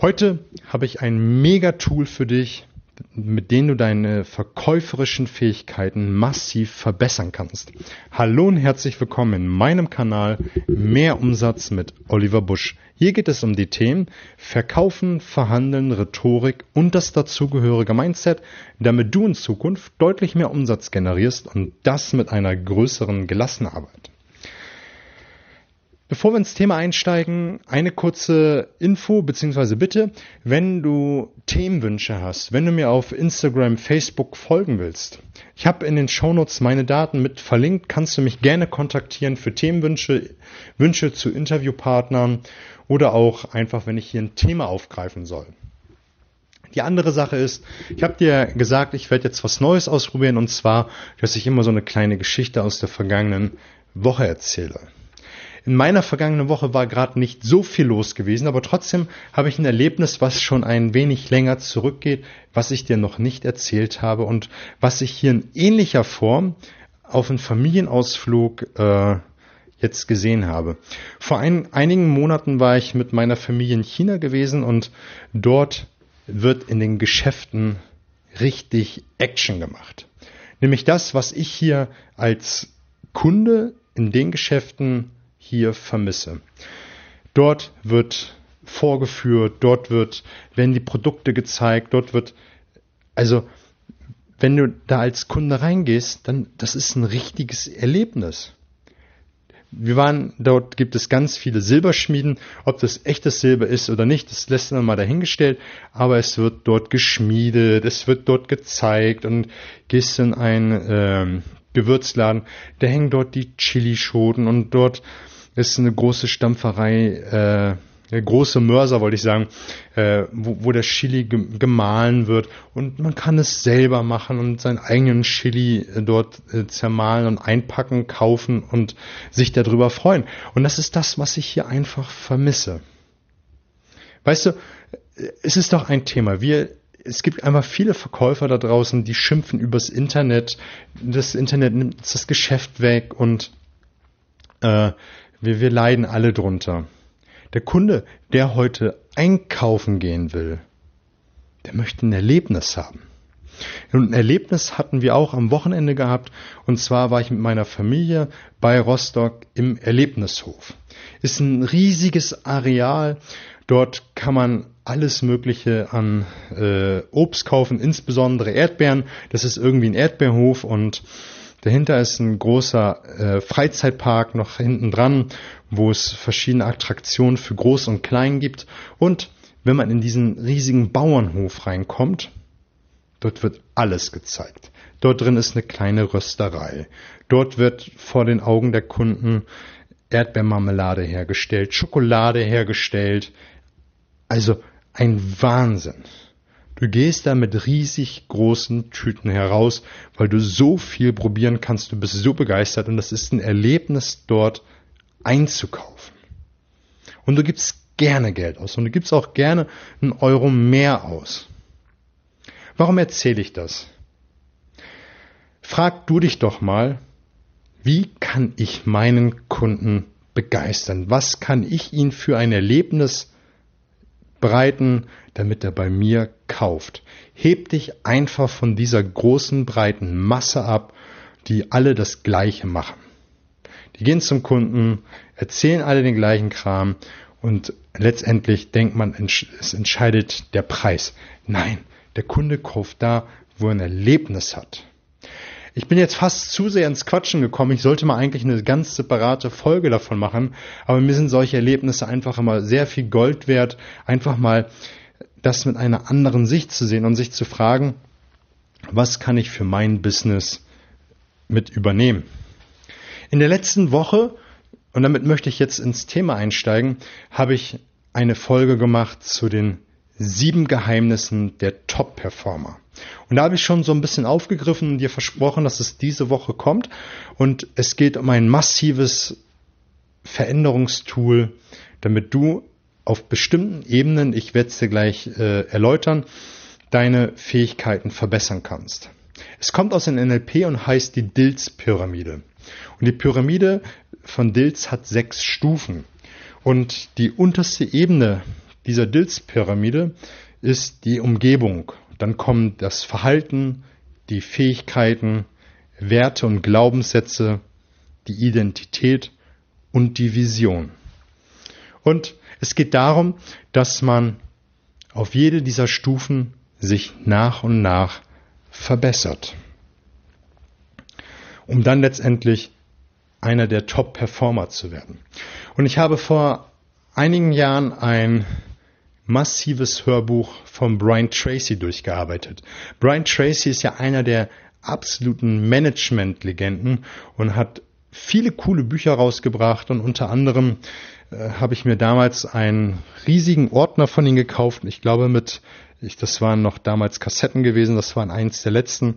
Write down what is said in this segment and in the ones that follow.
Heute habe ich ein Mega-Tool für dich, mit dem du deine verkäuferischen Fähigkeiten massiv verbessern kannst. Hallo und herzlich willkommen in meinem Kanal Mehr Umsatz mit Oliver Busch. Hier geht es um die Themen Verkaufen, Verhandeln, Rhetorik und das dazugehörige Mindset, damit du in Zukunft deutlich mehr Umsatz generierst und das mit einer größeren Gelassenarbeit. Bevor wir ins Thema einsteigen, eine kurze Info bzw. Bitte, wenn du Themenwünsche hast, wenn du mir auf Instagram, Facebook folgen willst. Ich habe in den Shownotes meine Daten mit verlinkt, kannst du mich gerne kontaktieren für Themenwünsche, Wünsche zu Interviewpartnern oder auch einfach, wenn ich hier ein Thema aufgreifen soll. Die andere Sache ist, ich habe dir gesagt, ich werde jetzt was Neues ausprobieren und zwar, dass ich immer so eine kleine Geschichte aus der vergangenen Woche erzähle. In meiner vergangenen Woche war gerade nicht so viel los gewesen, aber trotzdem habe ich ein Erlebnis, was schon ein wenig länger zurückgeht, was ich dir noch nicht erzählt habe und was ich hier in ähnlicher Form auf einem Familienausflug äh, jetzt gesehen habe. Vor ein, einigen Monaten war ich mit meiner Familie in China gewesen und dort wird in den Geschäften richtig Action gemacht. Nämlich das, was ich hier als Kunde in den Geschäften hier vermisse. Dort wird vorgeführt, dort wird, werden die Produkte gezeigt, dort wird, also, wenn du da als Kunde reingehst, dann, das ist ein richtiges Erlebnis. Wir waren, dort gibt es ganz viele Silberschmieden. Ob das echtes Silber ist oder nicht, das lässt man mal dahingestellt. Aber es wird dort geschmiedet, es wird dort gezeigt und gehst in einen ähm, Gewürzladen, da hängen dort die Chilischoten und dort ist eine große Stampferei, äh, große Mörser, wollte ich sagen, äh, wo, wo der Chili gemahlen wird und man kann es selber machen und seinen eigenen Chili äh, dort äh, zermahlen und einpacken, kaufen und sich darüber freuen. Und das ist das, was ich hier einfach vermisse. Weißt du, es ist doch ein Thema. Wir es gibt einfach viele Verkäufer da draußen, die schimpfen übers Internet. Das Internet nimmt das Geschäft weg und äh, wir, wir leiden alle drunter. Der Kunde, der heute einkaufen gehen will, der möchte ein Erlebnis haben. Und ein Erlebnis hatten wir auch am Wochenende gehabt. Und zwar war ich mit meiner Familie bei Rostock im Erlebnishof. Ist ein riesiges Areal. Dort kann man alles Mögliche an äh, Obst kaufen, insbesondere Erdbeeren. Das ist irgendwie ein Erdbeerhof und Dahinter ist ein großer äh, Freizeitpark noch hinten dran, wo es verschiedene Attraktionen für Groß und Klein gibt. Und wenn man in diesen riesigen Bauernhof reinkommt, dort wird alles gezeigt. Dort drin ist eine kleine Rösterei. Dort wird vor den Augen der Kunden Erdbeermarmelade hergestellt, Schokolade hergestellt. Also ein Wahnsinn. Du gehst da mit riesig großen Tüten heraus, weil du so viel probieren kannst, du bist so begeistert und das ist ein Erlebnis dort einzukaufen. Und du gibst gerne Geld aus und du gibst auch gerne einen Euro mehr aus. Warum erzähle ich das? Frag du dich doch mal, wie kann ich meinen Kunden begeistern? Was kann ich ihn für ein Erlebnis breiten, damit er bei mir kauft. Heb dich einfach von dieser großen, breiten Masse ab, die alle das Gleiche machen. Die gehen zum Kunden, erzählen alle den gleichen Kram und letztendlich denkt man, es entscheidet der Preis. Nein, der Kunde kauft da, wo er ein Erlebnis hat. Ich bin jetzt fast zu sehr ins Quatschen gekommen. Ich sollte mal eigentlich eine ganz separate Folge davon machen. Aber mir sind solche Erlebnisse einfach immer sehr viel Gold wert. Einfach mal das mit einer anderen Sicht zu sehen und sich zu fragen, was kann ich für mein Business mit übernehmen? In der letzten Woche, und damit möchte ich jetzt ins Thema einsteigen, habe ich eine Folge gemacht zu den sieben Geheimnissen der Top-Performer. Und da habe ich schon so ein bisschen aufgegriffen und dir versprochen, dass es diese Woche kommt. Und es geht um ein massives Veränderungstool, damit du auf bestimmten Ebenen, ich werde es dir gleich äh, erläutern, deine Fähigkeiten verbessern kannst. Es kommt aus dem NLP und heißt die Dilz-Pyramide. Und die Pyramide von Dilz hat sechs Stufen. Und die unterste Ebene dieser Dilz-Pyramide ist die Umgebung. Dann kommen das Verhalten, die Fähigkeiten, Werte und Glaubenssätze, die Identität und die Vision. Und es geht darum, dass man auf jede dieser Stufen sich nach und nach verbessert, um dann letztendlich einer der Top-Performer zu werden. Und ich habe vor einigen Jahren ein massives Hörbuch von Brian Tracy durchgearbeitet. Brian Tracy ist ja einer der absoluten Management-Legenden und hat viele coole Bücher rausgebracht und unter anderem äh, habe ich mir damals einen riesigen Ordner von ihm gekauft. Ich glaube mit, ich, das waren noch damals Kassetten gewesen, das waren eins der letzten.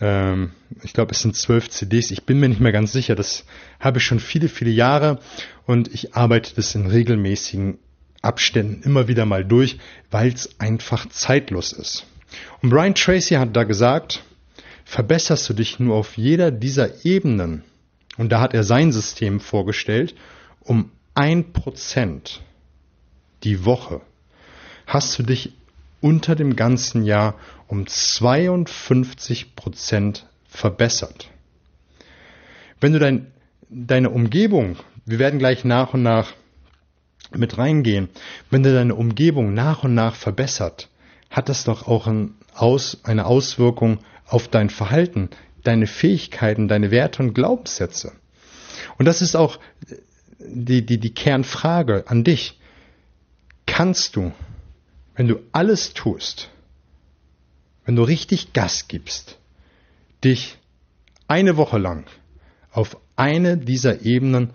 Ähm, ich glaube, es sind zwölf CDs. Ich bin mir nicht mehr ganz sicher. Das habe ich schon viele, viele Jahre und ich arbeite das in regelmäßigen Abständen immer wieder mal durch, weil es einfach zeitlos ist. Und Brian Tracy hat da gesagt, verbesserst du dich nur auf jeder dieser Ebenen, und da hat er sein System vorgestellt, um ein Prozent die Woche hast du dich unter dem ganzen Jahr um 52 Prozent verbessert. Wenn du dein, deine Umgebung, wir werden gleich nach und nach mit reingehen, wenn du deine Umgebung nach und nach verbessert, hat das doch auch ein Aus, eine Auswirkung auf dein Verhalten, deine Fähigkeiten, deine Werte und Glaubenssätze. Und das ist auch die, die, die Kernfrage an dich. Kannst du, wenn du alles tust, wenn du richtig Gas gibst, dich eine Woche lang auf eine dieser Ebenen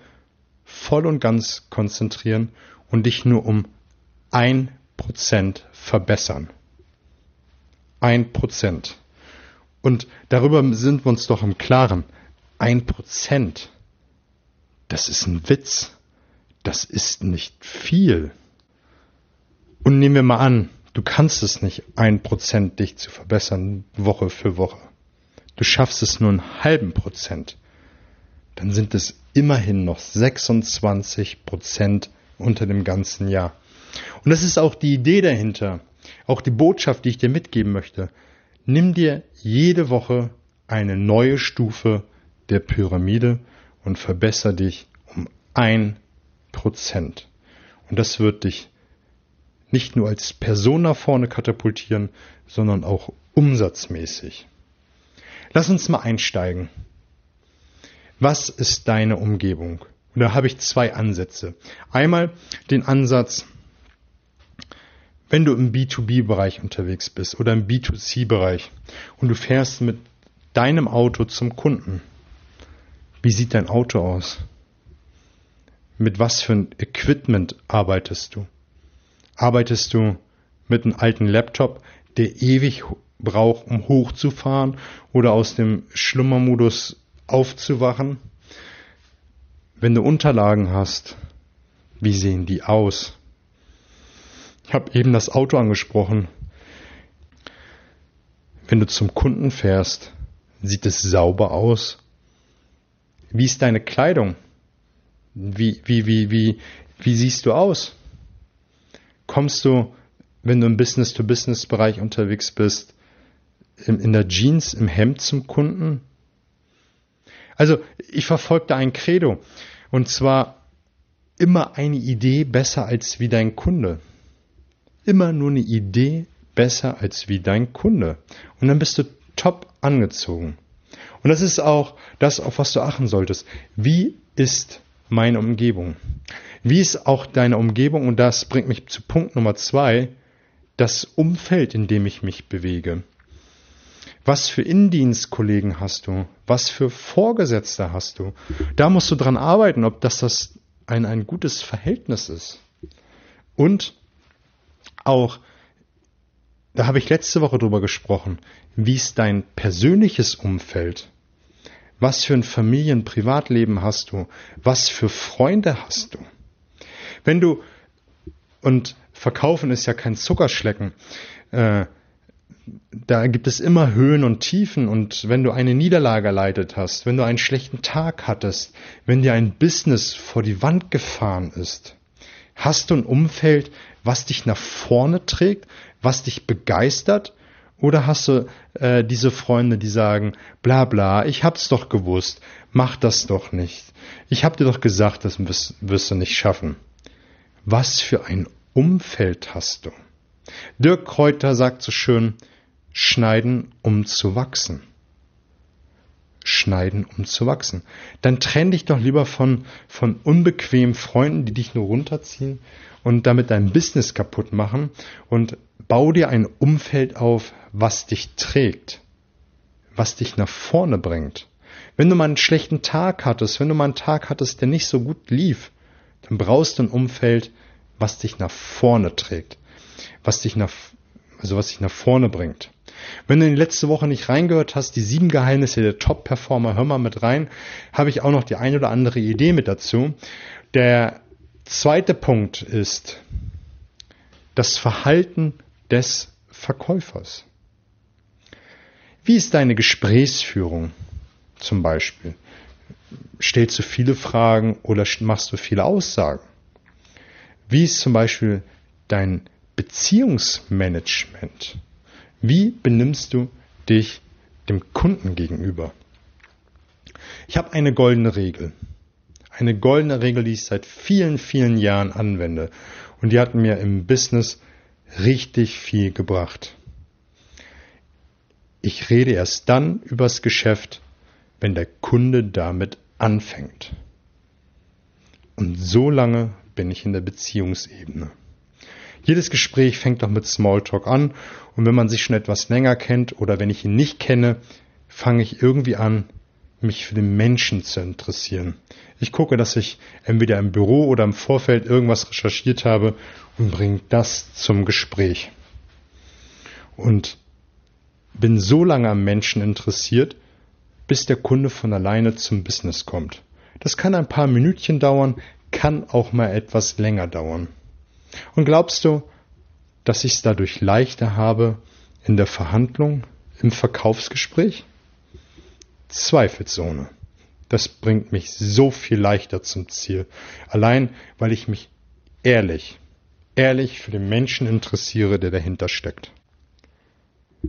voll und ganz konzentrieren und dich nur um ein Prozent verbessern. Ein Prozent. Und darüber sind wir uns doch im Klaren. Ein Prozent das ist ein Witz. Das ist nicht viel. Und nehmen wir mal an, du kannst es nicht, ein Prozent dich zu verbessern, Woche für Woche. Du schaffst es nur einen halben Prozent. Dann sind es immerhin noch 26 Prozent unter dem ganzen Jahr. Und das ist auch die Idee dahinter, auch die Botschaft, die ich dir mitgeben möchte. Nimm dir jede Woche eine neue Stufe der Pyramide und verbessere dich um ein Prozent. Und das wird dich nicht nur als Person nach vorne katapultieren, sondern auch umsatzmäßig. Lass uns mal einsteigen. Was ist deine Umgebung? Und da habe ich zwei Ansätze. Einmal den Ansatz, wenn du im B2B-Bereich unterwegs bist oder im B2C-Bereich und du fährst mit deinem Auto zum Kunden, wie sieht dein Auto aus? Mit was für ein Equipment arbeitest du? Arbeitest du mit einem alten Laptop, der ewig braucht, um hochzufahren oder aus dem Schlummermodus aufzuwachen? Wenn du Unterlagen hast, wie sehen die aus? Ich habe eben das Auto angesprochen. Wenn du zum Kunden fährst, sieht es sauber aus? Wie ist deine Kleidung? Wie, wie, wie, wie, wie siehst du aus? Kommst du, wenn du im Business-to-Business-Bereich unterwegs bist, in, in der Jeans, im Hemd zum Kunden? Also, ich verfolgte ein Credo. Und zwar immer eine Idee besser als wie dein Kunde. Immer nur eine Idee besser als wie dein Kunde. Und dann bist du top angezogen. Und das ist auch das, auf was du achten solltest. Wie ist meine Umgebung? Wie ist auch deine Umgebung? Und das bringt mich zu Punkt Nummer zwei, das Umfeld, in dem ich mich bewege. Was für Indienstkollegen hast du? Was für Vorgesetzte hast du? Da musst du dran arbeiten, ob das, das ein, ein gutes Verhältnis ist. Und auch, da habe ich letzte Woche drüber gesprochen, wie ist dein persönliches Umfeld? Was für ein Familien-, Privatleben hast du? Was für Freunde hast du? Wenn du, und verkaufen ist ja kein Zuckerschlecken, äh, da gibt es immer Höhen und Tiefen und wenn du eine Niederlage erleidet hast, wenn du einen schlechten Tag hattest, wenn dir ein Business vor die Wand gefahren ist, Hast du ein Umfeld, was dich nach vorne trägt, was dich begeistert? Oder hast du äh, diese Freunde, die sagen, bla bla, ich hab's doch gewusst, mach das doch nicht. Ich hab dir doch gesagt, das wirst, wirst du nicht schaffen. Was für ein Umfeld hast du? Dirk Kräuter sagt so schön, schneiden, um zu wachsen. Schneiden, um zu wachsen. Dann trenn dich doch lieber von, von unbequemen Freunden, die dich nur runterziehen und damit dein Business kaputt machen und bau dir ein Umfeld auf, was dich trägt, was dich nach vorne bringt. Wenn du mal einen schlechten Tag hattest, wenn du mal einen Tag hattest, der nicht so gut lief, dann brauchst du ein Umfeld, was dich nach vorne trägt, was dich nach, also was dich nach vorne bringt. Wenn du in die letzte Woche nicht reingehört hast, die sieben Geheimnisse der Top-Performer, hör mal mit rein, habe ich auch noch die ein oder andere Idee mit dazu. Der zweite Punkt ist das Verhalten des Verkäufers. Wie ist deine Gesprächsführung zum Beispiel? Stellst du viele Fragen oder machst du viele Aussagen? Wie ist zum Beispiel dein Beziehungsmanagement? Wie benimmst du dich dem Kunden gegenüber? Ich habe eine goldene Regel. Eine goldene Regel, die ich seit vielen, vielen Jahren anwende. Und die hat mir im Business richtig viel gebracht. Ich rede erst dann übers Geschäft, wenn der Kunde damit anfängt. Und so lange bin ich in der Beziehungsebene. Jedes Gespräch fängt doch mit Smalltalk an und wenn man sich schon etwas länger kennt oder wenn ich ihn nicht kenne, fange ich irgendwie an, mich für den Menschen zu interessieren. Ich gucke, dass ich entweder im Büro oder im Vorfeld irgendwas recherchiert habe und bringe das zum Gespräch. Und bin so lange am Menschen interessiert, bis der Kunde von alleine zum Business kommt. Das kann ein paar Minütchen dauern, kann auch mal etwas länger dauern. Und glaubst du, dass ich es dadurch leichter habe in der Verhandlung, im Verkaufsgespräch? Zweifelsohne. Das bringt mich so viel leichter zum Ziel. Allein, weil ich mich ehrlich, ehrlich für den Menschen interessiere, der dahinter steckt.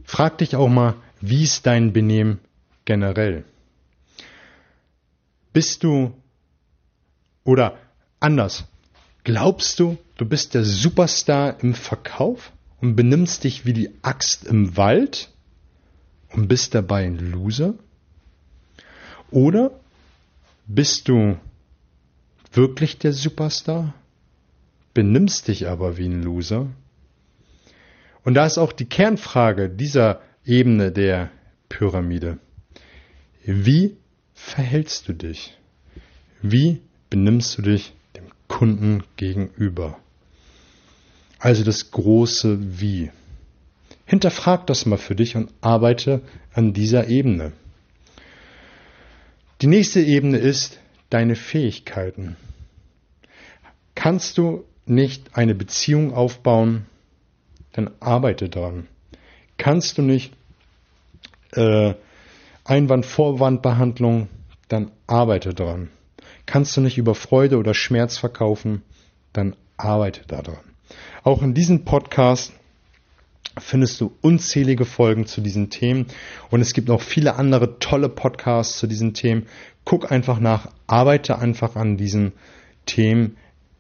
Frag dich auch mal, wie ist dein Benehmen generell? Bist du oder anders, Glaubst du, du bist der Superstar im Verkauf und benimmst dich wie die Axt im Wald und bist dabei ein Loser? Oder bist du wirklich der Superstar, benimmst dich aber wie ein Loser? Und da ist auch die Kernfrage dieser Ebene der Pyramide. Wie verhältst du dich? Wie benimmst du dich Kunden gegenüber. Also das große Wie. Hinterfrag das mal für dich und arbeite an dieser Ebene. Die nächste Ebene ist deine Fähigkeiten. Kannst du nicht eine Beziehung aufbauen, dann arbeite daran. Kannst du nicht äh, Einwand-Vorwand-Behandlung, dann arbeite daran. Kannst du nicht über Freude oder Schmerz verkaufen, dann arbeite daran. Auch in diesem Podcast findest du unzählige Folgen zu diesen Themen und es gibt noch viele andere tolle Podcasts zu diesen Themen. Guck einfach nach, arbeite einfach an diesen Themen,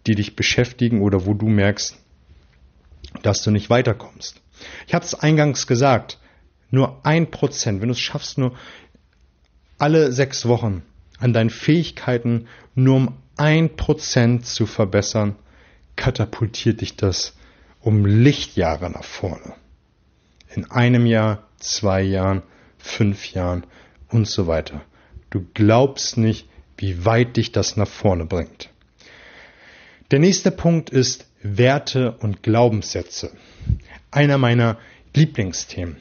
die dich beschäftigen oder wo du merkst, dass du nicht weiterkommst. Ich habe es eingangs gesagt, nur ein Prozent, wenn du es schaffst, nur alle sechs Wochen an deinen Fähigkeiten nur um ein Prozent zu verbessern, katapultiert dich das um Lichtjahre nach vorne. In einem Jahr, zwei Jahren, fünf Jahren und so weiter. Du glaubst nicht, wie weit dich das nach vorne bringt. Der nächste Punkt ist Werte und Glaubenssätze. Einer meiner Lieblingsthemen.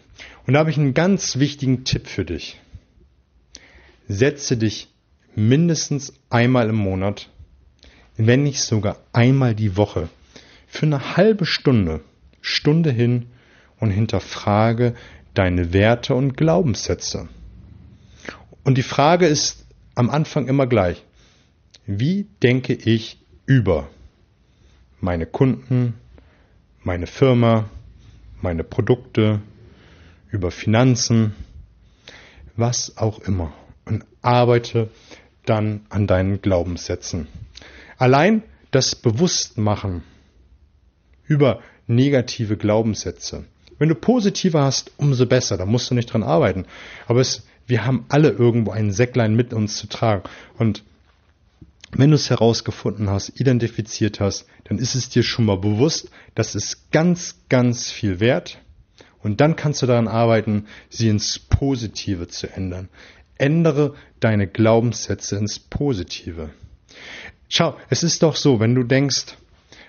Und da habe ich einen ganz wichtigen Tipp für dich. Setze dich mindestens einmal im Monat, wenn nicht sogar einmal die Woche, für eine halbe Stunde, Stunde hin und hinterfrage deine Werte und Glaubenssätze. Und die Frage ist am Anfang immer gleich. Wie denke ich über meine Kunden, meine Firma, meine Produkte, über Finanzen, was auch immer. Und arbeite dann an deinen Glaubenssätzen. Allein das Bewusstmachen über negative Glaubenssätze. Wenn du positive hast, umso besser, da musst du nicht dran arbeiten. Aber es, wir haben alle irgendwo ein Säcklein mit uns zu tragen. Und wenn du es herausgefunden hast, identifiziert hast, dann ist es dir schon mal bewusst, das ist ganz, ganz viel wert. Und dann kannst du daran arbeiten, sie ins Positive zu ändern. Ändere deine Glaubenssätze ins Positive. Schau, es ist doch so, wenn du denkst,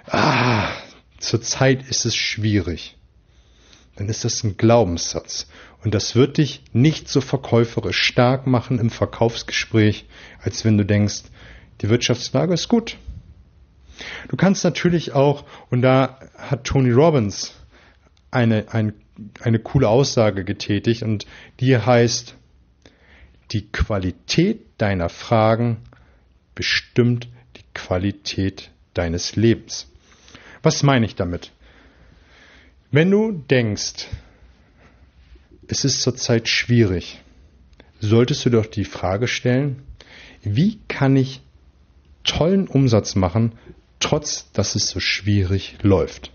ah, zurzeit ist es schwierig, dann ist das ein Glaubenssatz. Und das wird dich nicht so verkäuferisch stark machen im Verkaufsgespräch, als wenn du denkst, die Wirtschaftslage ist gut. Du kannst natürlich auch, und da hat Tony Robbins eine, ein, eine coole Aussage getätigt, und die heißt, die Qualität deiner Fragen bestimmt die Qualität deines Lebens. Was meine ich damit? Wenn du denkst, es ist zurzeit schwierig, solltest du doch die Frage stellen, wie kann ich tollen Umsatz machen, trotz dass es so schwierig läuft.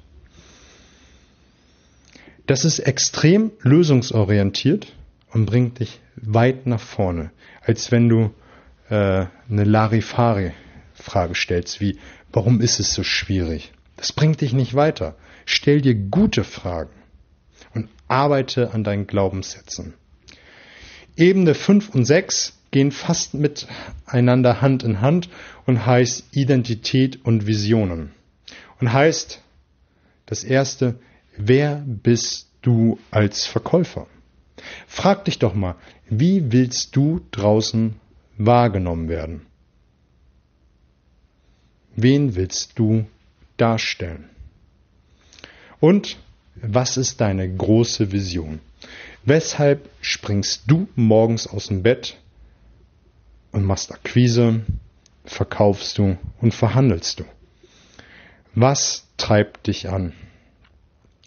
Das ist extrem lösungsorientiert und bringt dich weit nach vorne, als wenn du äh, eine Larifari-Frage stellst, wie warum ist es so schwierig? Das bringt dich nicht weiter. Stell dir gute Fragen und arbeite an deinen Glaubenssätzen. Ebene 5 und 6 gehen fast miteinander Hand in Hand und heißt Identität und Visionen. Und heißt das erste, wer bist du als Verkäufer? Frag dich doch mal, wie willst du draußen wahrgenommen werden? Wen willst du darstellen? Und was ist deine große Vision? Weshalb springst du morgens aus dem Bett und machst Akquise, verkaufst du und verhandelst du. Was treibt dich an?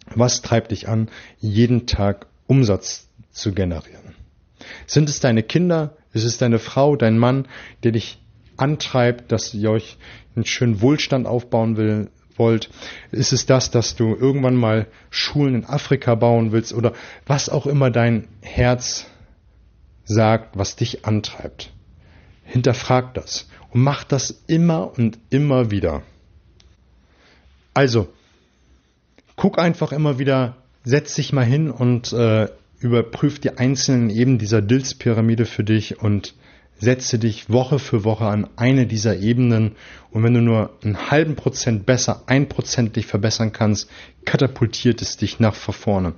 Was treibt dich an, jeden Tag Umsatz zu generieren? Sind es deine Kinder? Ist es deine Frau, dein Mann, der dich antreibt, dass ihr euch einen schönen Wohlstand aufbauen will, wollt? Ist es das, dass du irgendwann mal Schulen in Afrika bauen willst oder was auch immer dein Herz sagt, was dich antreibt? Hinterfrag das und mach das immer und immer wieder. Also, guck einfach immer wieder, setz dich mal hin und äh, überprüf die einzelnen Ebenen dieser Dills-Pyramide für dich und setze dich Woche für Woche an eine dieser Ebenen und wenn du nur einen halben Prozent besser, ein Prozent dich verbessern kannst, katapultiert es dich nach vorne.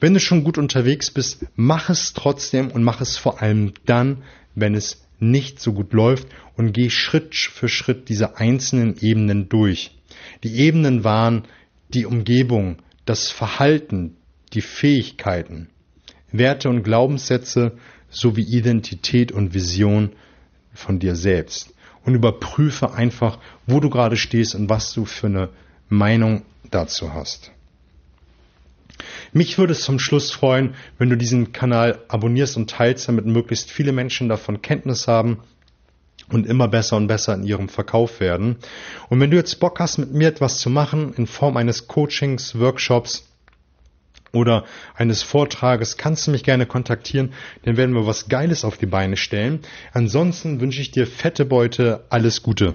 Wenn du schon gut unterwegs bist, mach es trotzdem und mach es vor allem dann, wenn es nicht so gut läuft und geh Schritt für Schritt diese einzelnen Ebenen durch. Die Ebenen waren die Umgebung, das Verhalten, die Fähigkeiten, Werte und Glaubenssätze sowie Identität und Vision von dir selbst. Und überprüfe einfach, wo du gerade stehst und was du für eine Meinung dazu hast. Mich würde es zum Schluss freuen, wenn du diesen Kanal abonnierst und teilst, damit möglichst viele Menschen davon Kenntnis haben und immer besser und besser in ihrem Verkauf werden. Und wenn du jetzt Bock hast, mit mir etwas zu machen in Form eines Coachings, Workshops oder eines Vortrages, kannst du mich gerne kontaktieren, dann werden wir was Geiles auf die Beine stellen. Ansonsten wünsche ich dir fette Beute, alles Gute.